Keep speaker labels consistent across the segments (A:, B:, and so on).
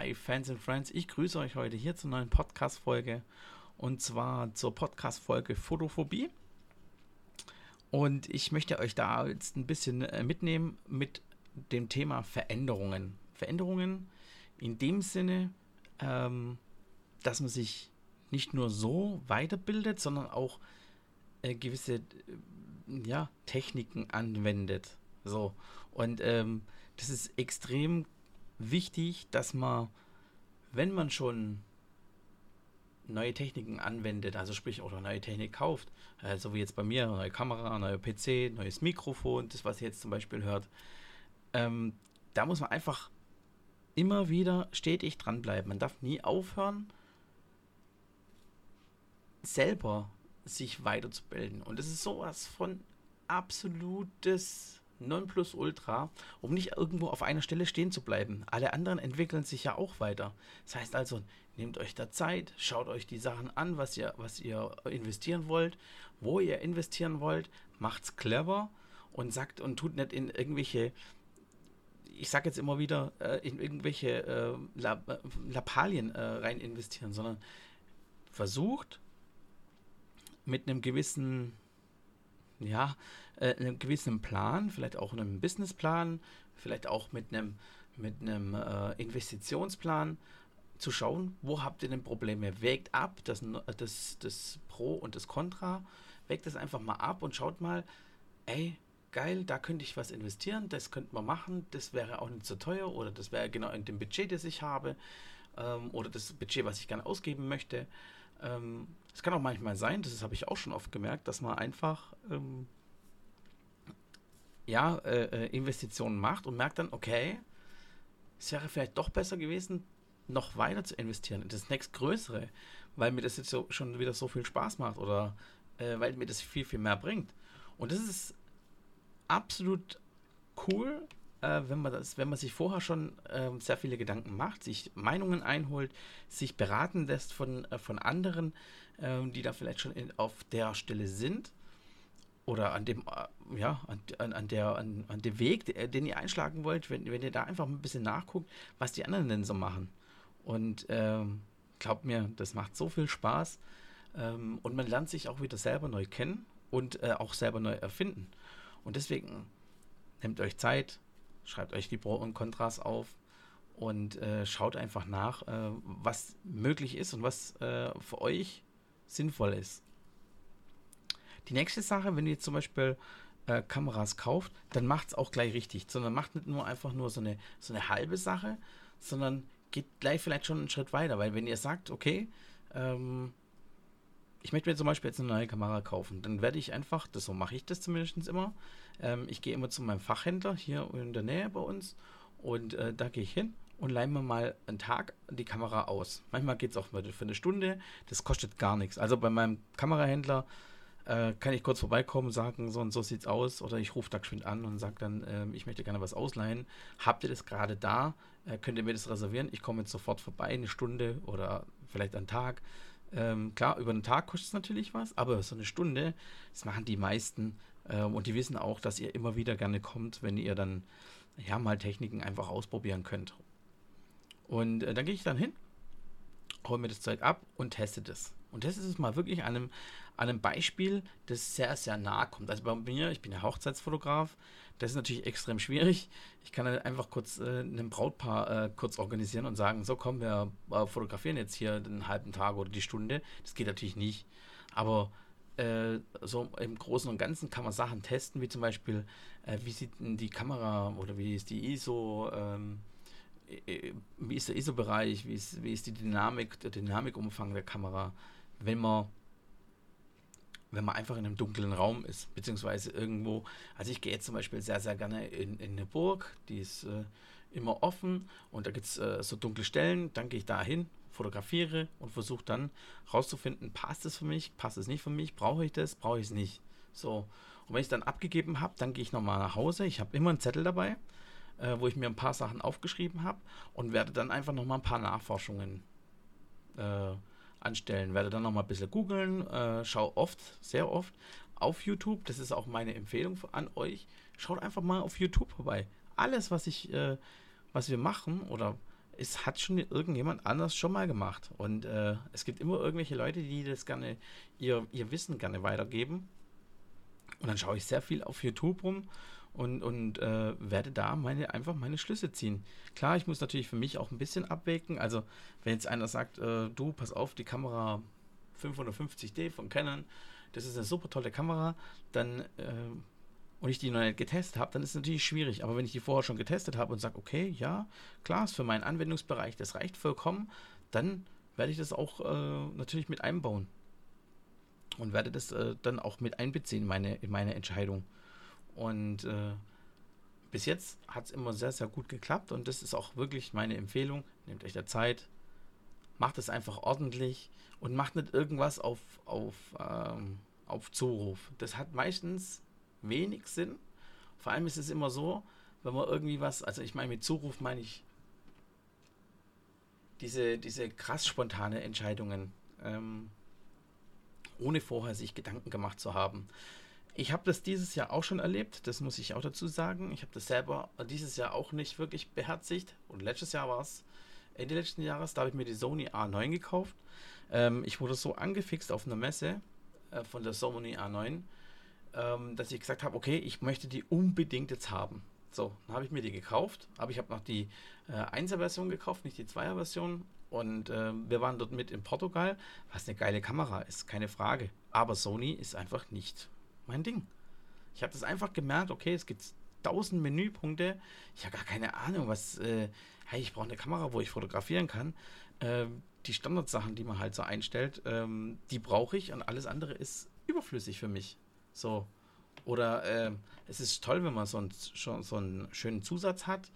A: Hi Fans and Friends, ich grüße euch heute hier zur neuen Podcast-Folge und zwar zur Podcast-Folge Photophobie. Und ich möchte euch da jetzt ein bisschen äh, mitnehmen mit dem Thema Veränderungen. Veränderungen in dem Sinne, ähm, dass man sich nicht nur so weiterbildet, sondern auch äh, gewisse äh, ja, Techniken anwendet. So. Und ähm, das ist extrem wichtig, dass man, wenn man schon neue Techniken anwendet, also sprich oder neue Technik kauft, äh, so wie jetzt bei mir, neue Kamera, neuer PC, neues Mikrofon, das was ihr jetzt zum Beispiel hört, ähm, da muss man einfach immer wieder stetig dranbleiben. Man darf nie aufhören, selber sich weiterzubilden. Und das ist sowas von absolutes Nonplusultra, um nicht irgendwo auf einer Stelle stehen zu bleiben. Alle anderen entwickeln sich ja auch weiter. Das heißt also, nehmt euch da Zeit, schaut euch die Sachen an, was ihr, was ihr investieren wollt, wo ihr investieren wollt, macht's clever und sagt und tut nicht in irgendwelche ich sage jetzt immer wieder, äh, in irgendwelche äh, Lappalien äh, rein investieren, sondern versucht mit einem gewissen ja, äh, einem gewissen Plan, vielleicht auch einem Businessplan, vielleicht auch mit einem, mit einem äh, Investitionsplan zu schauen, wo habt ihr denn Probleme? Wägt ab das, das, das Pro und das Contra, wägt das einfach mal ab und schaut mal, ey, geil, da könnte ich was investieren, das könnte man machen, das wäre auch nicht so teuer oder das wäre genau in dem Budget, das ich habe ähm, oder das Budget, was ich gerne ausgeben möchte. Ähm, es kann auch manchmal sein, das habe ich auch schon oft gemerkt, dass man einfach ähm, ja, äh, äh, Investitionen macht und merkt dann, okay, es wäre vielleicht doch besser gewesen, noch weiter zu investieren in das nächstgrößere, weil mir das jetzt so, schon wieder so viel Spaß macht oder äh, weil mir das viel, viel mehr bringt. Und das ist absolut cool, äh, wenn man das, wenn man sich vorher schon äh, sehr viele Gedanken macht, sich Meinungen einholt, sich beraten lässt von, äh, von anderen, ähm, die da vielleicht schon in, auf der Stelle sind oder an dem, äh, ja, an, an, der, an, an dem Weg, den ihr einschlagen wollt, wenn, wenn ihr da einfach ein bisschen nachguckt, was die anderen denn so machen. Und ähm, glaubt mir, das macht so viel Spaß. Ähm, und man lernt sich auch wieder selber neu kennen und äh, auch selber neu erfinden. Und deswegen nehmt euch Zeit, schreibt euch die Pro und Kontras auf und äh, schaut einfach nach, äh, was möglich ist und was äh, für euch sinnvoll ist. Die nächste Sache, wenn ihr zum Beispiel äh, Kameras kauft, dann macht es auch gleich richtig, sondern macht nicht nur einfach nur so eine, so eine halbe Sache, sondern geht gleich vielleicht schon einen Schritt weiter, weil wenn ihr sagt, okay, ähm, ich möchte mir zum Beispiel jetzt eine neue Kamera kaufen, dann werde ich einfach, das so mache ich das zumindest immer, ähm, ich gehe immer zu meinem Fachhändler hier in der Nähe bei uns und äh, da gehe ich hin und leihen wir mal einen Tag die Kamera aus. Manchmal geht es auch für eine Stunde, das kostet gar nichts. Also bei meinem Kamerahändler äh, kann ich kurz vorbeikommen, sagen, so und so sieht's aus, oder ich rufe da geschwind an und sage dann, äh, ich möchte gerne was ausleihen. Habt ihr das gerade da? Äh, könnt ihr mir das reservieren? Ich komme jetzt sofort vorbei, eine Stunde oder vielleicht einen Tag. Ähm, klar, über einen Tag kostet es natürlich was, aber so eine Stunde, das machen die meisten. Ähm, und die wissen auch, dass ihr immer wieder gerne kommt, wenn ihr dann ja mal Techniken einfach ausprobieren könnt. Und äh, dann gehe ich dann hin, hole mir das Zeug ab und teste das. Und das ist es mal wirklich an einem, an einem Beispiel, das sehr, sehr nah kommt. Also bei mir, ich bin ja Hochzeitsfotograf, das ist natürlich extrem schwierig. Ich kann dann einfach kurz äh, ein Brautpaar äh, kurz organisieren und sagen, so komm, wir äh, fotografieren jetzt hier den halben Tag oder die Stunde. Das geht natürlich nicht. Aber äh, so im Großen und Ganzen kann man Sachen testen, wie zum Beispiel, äh, wie sieht denn die Kamera oder wie ist die ISO, ähm, wie ist der ISO-Bereich, wie ist, wie ist die Dynamik, der Dynamikumfang der Kamera, wenn man wenn man einfach in einem dunklen Raum ist, beziehungsweise irgendwo, also ich gehe jetzt zum Beispiel sehr, sehr gerne in, in eine Burg, die ist äh, immer offen und da gibt es äh, so dunkle Stellen, dann gehe ich da hin, fotografiere und versuche dann rauszufinden, passt es für mich, passt es nicht für mich, brauche ich das, brauche ich es nicht. So, und wenn ich es dann abgegeben habe, dann gehe ich nochmal nach Hause, ich habe immer einen Zettel dabei, äh, wo ich mir ein paar Sachen aufgeschrieben habe und werde dann einfach nochmal ein paar Nachforschungen äh, anstellen. Werde dann noch mal ein bisschen googeln, äh, schau oft, sehr oft auf YouTube. Das ist auch meine Empfehlung an euch. Schaut einfach mal auf YouTube vorbei. Alles, was ich, äh, was wir machen oder es hat schon irgendjemand anders schon mal gemacht. Und äh, es gibt immer irgendwelche Leute, die das gerne, ihr, ihr Wissen gerne weitergeben. Und dann schaue ich sehr viel auf YouTube rum und, und äh, werde da meine, einfach meine Schlüsse ziehen. Klar, ich muss natürlich für mich auch ein bisschen abwägen. Also, wenn jetzt einer sagt, äh, du, pass auf, die Kamera 550D von Canon, das ist eine super tolle Kamera, dann äh, und ich die noch nicht getestet habe, dann ist es natürlich schwierig. Aber wenn ich die vorher schon getestet habe und sage, okay, ja, klar, ist für meinen Anwendungsbereich, das reicht vollkommen, dann werde ich das auch äh, natürlich mit einbauen. Und werde das äh, dann auch mit einbeziehen in meine, in meine Entscheidung. Und äh, bis jetzt hat es immer sehr, sehr gut geklappt und das ist auch wirklich meine Empfehlung. Nehmt euch der Zeit, macht es einfach ordentlich und macht nicht irgendwas auf, auf, ähm, auf Zuruf. Das hat meistens wenig Sinn. Vor allem ist es immer so, wenn man irgendwie was, also ich meine mit Zuruf meine ich diese, diese krass spontane Entscheidungen, ähm, ohne vorher sich Gedanken gemacht zu haben. Ich habe das dieses Jahr auch schon erlebt, das muss ich auch dazu sagen. Ich habe das selber dieses Jahr auch nicht wirklich beherzigt. Und letztes Jahr war es, Ende letzten Jahres, da habe ich mir die Sony A9 gekauft. Ähm, ich wurde so angefixt auf einer Messe äh, von der Sony A9 ähm, dass ich gesagt habe, okay, ich möchte die unbedingt jetzt haben. So, dann habe ich mir die gekauft, aber ich habe noch die äh, 1er-Version gekauft, nicht die 2er-Version. Und äh, wir waren dort mit in Portugal, was eine geile Kamera ist, keine Frage. Aber Sony ist einfach nicht mein Ding. Ich habe das einfach gemerkt, okay, es gibt tausend Menüpunkte. Ich habe gar keine Ahnung, was. Äh, hey, ich brauche eine Kamera, wo ich fotografieren kann. Äh, die Standardsachen, die man halt so einstellt, ähm, die brauche ich und alles andere ist überflüssig für mich. So. Oder äh, es ist toll, wenn man so, ein, schon, so einen schönen Zusatz hat.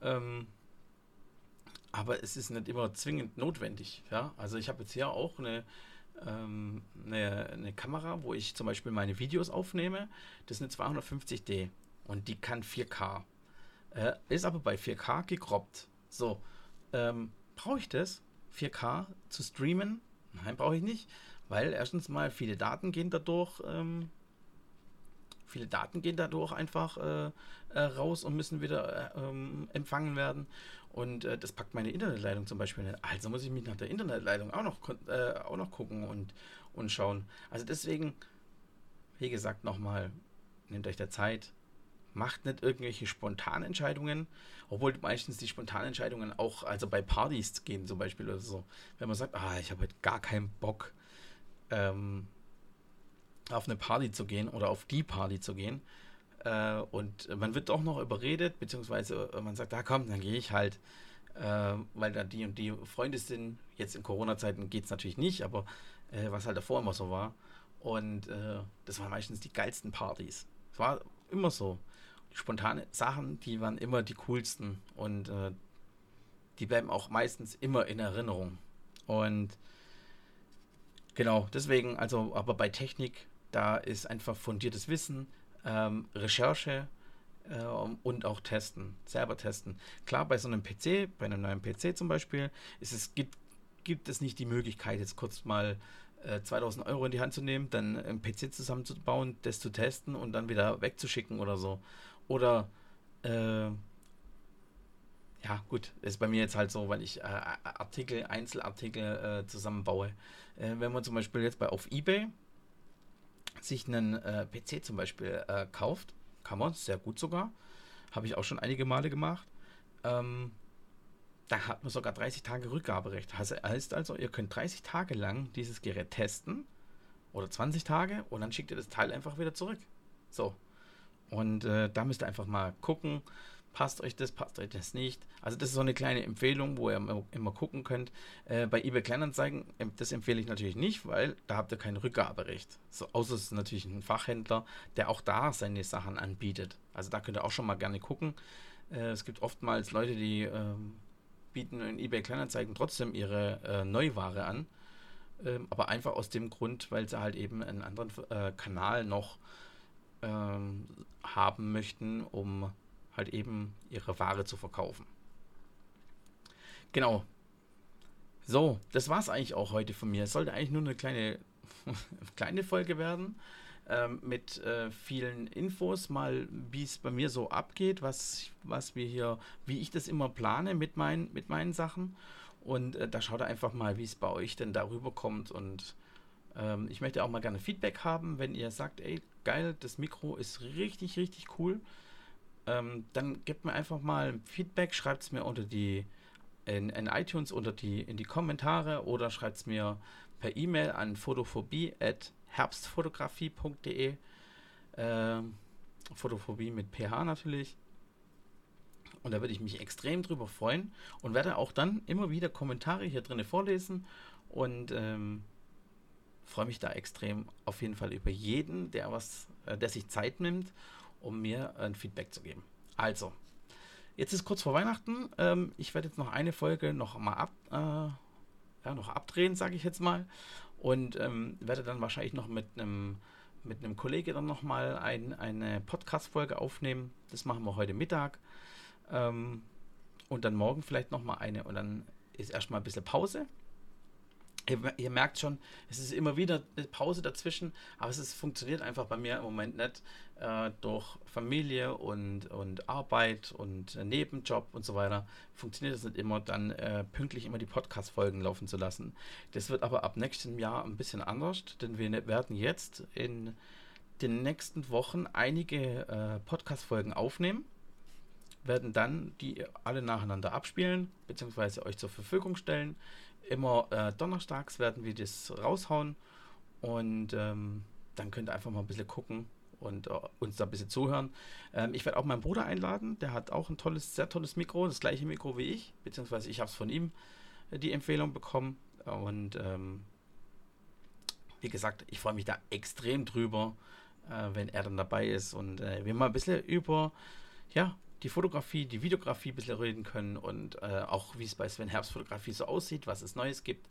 A: Ähm, aber es ist nicht immer zwingend notwendig. Ja? Also ich habe jetzt hier auch eine, ähm, eine, eine, Kamera, wo ich zum Beispiel meine Videos aufnehme. Das ist eine 250D und die kann 4K. Äh, ist aber bei 4K gekroppt. So, ähm, brauche ich das? 4K zu streamen? Nein, brauche ich nicht, weil erstens mal viele Daten gehen dadurch ähm, Viele Daten gehen dadurch einfach äh, äh, raus und müssen wieder äh, ähm, empfangen werden. Und äh, das packt meine Internetleitung zum Beispiel nicht. Also muss ich mich nach der Internetleitung auch noch, äh, auch noch gucken und, und schauen. Also deswegen, wie gesagt, nochmal, nehmt euch der Zeit, macht nicht irgendwelche spontanen Entscheidungen, obwohl meistens die spontanen Entscheidungen auch, also bei Partys gehen zum Beispiel oder so. Wenn man sagt, ah, ich habe heute gar keinen Bock, ähm, auf eine Party zu gehen oder auf die Party zu gehen. Äh, und man wird doch noch überredet, beziehungsweise äh, man sagt, da komm, dann gehe ich halt, äh, weil da die und die Freunde sind. Jetzt in Corona-Zeiten geht es natürlich nicht, aber äh, was halt davor immer so war. Und äh, das waren meistens die geilsten Partys. Es war immer so. Spontane Sachen, die waren immer die coolsten und äh, die bleiben auch meistens immer in Erinnerung. Und genau, deswegen, also, aber bei Technik da ist einfach fundiertes Wissen, ähm, Recherche äh, und auch Testen, selber testen. Klar, bei so einem PC, bei einem neuen PC zum Beispiel, ist es, gibt, gibt es nicht die Möglichkeit, jetzt kurz mal äh, 2000 Euro in die Hand zu nehmen, dann einen PC zusammenzubauen, das zu testen und dann wieder wegzuschicken oder so. Oder äh, ja, gut, ist bei mir jetzt halt so, weil ich äh, Artikel, Einzelartikel äh, zusammenbaue. Äh, wenn man zum Beispiel jetzt bei auf Ebay sich einen äh, PC zum Beispiel äh, kauft, kann man, sehr gut sogar, habe ich auch schon einige Male gemacht, ähm, da hat man sogar 30 Tage Rückgaberecht. Heißt also, ihr könnt 30 Tage lang dieses Gerät testen oder 20 Tage und dann schickt ihr das Teil einfach wieder zurück. So. Und äh, da müsst ihr einfach mal gucken, passt euch das, passt euch das nicht. Also das ist so eine kleine Empfehlung, wo ihr immer gucken könnt. Äh, bei eBay Kleinanzeigen, das empfehle ich natürlich nicht, weil da habt ihr kein Rückgaberecht. So, außer es ist natürlich ein Fachhändler, der auch da seine Sachen anbietet. Also da könnt ihr auch schon mal gerne gucken. Äh, es gibt oftmals Leute, die äh, bieten in eBay Kleinanzeigen trotzdem ihre äh, Neuware an. Ähm, aber einfach aus dem Grund, weil sie halt eben einen anderen äh, Kanal noch ähm, haben möchten, um halt eben ihre Ware zu verkaufen. Genau. So, das war es eigentlich auch heute von mir. Es sollte eigentlich nur eine kleine, kleine Folge werden. ähm, mit äh, vielen Infos, mal wie es bei mir so abgeht, was, was wir hier, wie ich das immer plane mit, mein, mit meinen Sachen. Und äh, da schaut einfach mal, wie es bei euch denn darüber kommt. Und ähm, ich möchte auch mal gerne Feedback haben, wenn ihr sagt, ey, geil, das Mikro ist richtig, richtig cool. Ähm, dann gebt mir einfach mal Feedback, schreibt es mir unter die in, in, iTunes unter die in die Kommentare oder schreibt es mir per E-Mail an photophobie@herbstfotografie.de. Äh, Photophobie mit PH natürlich. Und da würde ich mich extrem drüber freuen und werde auch dann immer wieder Kommentare hier drin vorlesen und ähm, freue mich da extrem auf jeden Fall über jeden, der was, äh, der sich Zeit nimmt, um mir ein Feedback zu geben. Also, jetzt ist kurz vor Weihnachten. Ähm, ich werde jetzt noch eine Folge noch mal ab, äh, ja, noch abdrehen, sage ich jetzt mal, und ähm, werde dann wahrscheinlich noch mit einem mit einem Kollege dann noch mal ein, eine Podcast-Folge aufnehmen. Das machen wir heute Mittag. Ähm, und dann morgen vielleicht noch mal eine. Und dann ist erstmal ein bisschen Pause. Ihr, ihr, merkt schon, es ist immer wieder eine Pause dazwischen, aber es ist, funktioniert einfach bei mir im Moment nicht. Äh, durch Familie und, und Arbeit und äh, Nebenjob und so weiter funktioniert es nicht immer, dann äh, pünktlich immer die Podcast-Folgen laufen zu lassen. Das wird aber ab nächstem Jahr ein bisschen anders, denn wir ne-, werden jetzt in den nächsten Wochen einige äh, Podcast-Folgen aufnehmen werden dann die alle nacheinander abspielen, beziehungsweise euch zur Verfügung stellen. Immer äh, donnerstags werden wir das raushauen und ähm, dann könnt ihr einfach mal ein bisschen gucken und uh, uns da ein bisschen zuhören. Ähm, ich werde auch meinen Bruder einladen, der hat auch ein tolles, sehr tolles Mikro, das gleiche Mikro wie ich, beziehungsweise ich habe es von ihm äh, die Empfehlung bekommen und ähm, wie gesagt, ich freue mich da extrem drüber, äh, wenn er dann dabei ist und äh, wir mal ein bisschen über ja, die Fotografie, die Videografie ein bisschen reden können und äh, auch wie es bei Sven Herbst Fotografie so aussieht, was es Neues gibt.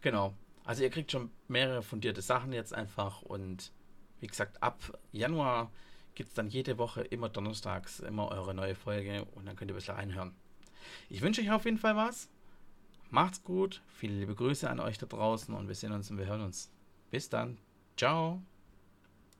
A: Genau. Also ihr kriegt schon mehrere fundierte Sachen jetzt einfach und wie gesagt, ab Januar gibt es dann jede Woche immer donnerstags immer eure neue Folge und dann könnt ihr ein bisschen reinhören. Ich wünsche euch auf jeden Fall was. Macht's gut. Viele liebe Grüße an euch da draußen und wir sehen uns und wir hören uns. Bis dann. Ciao.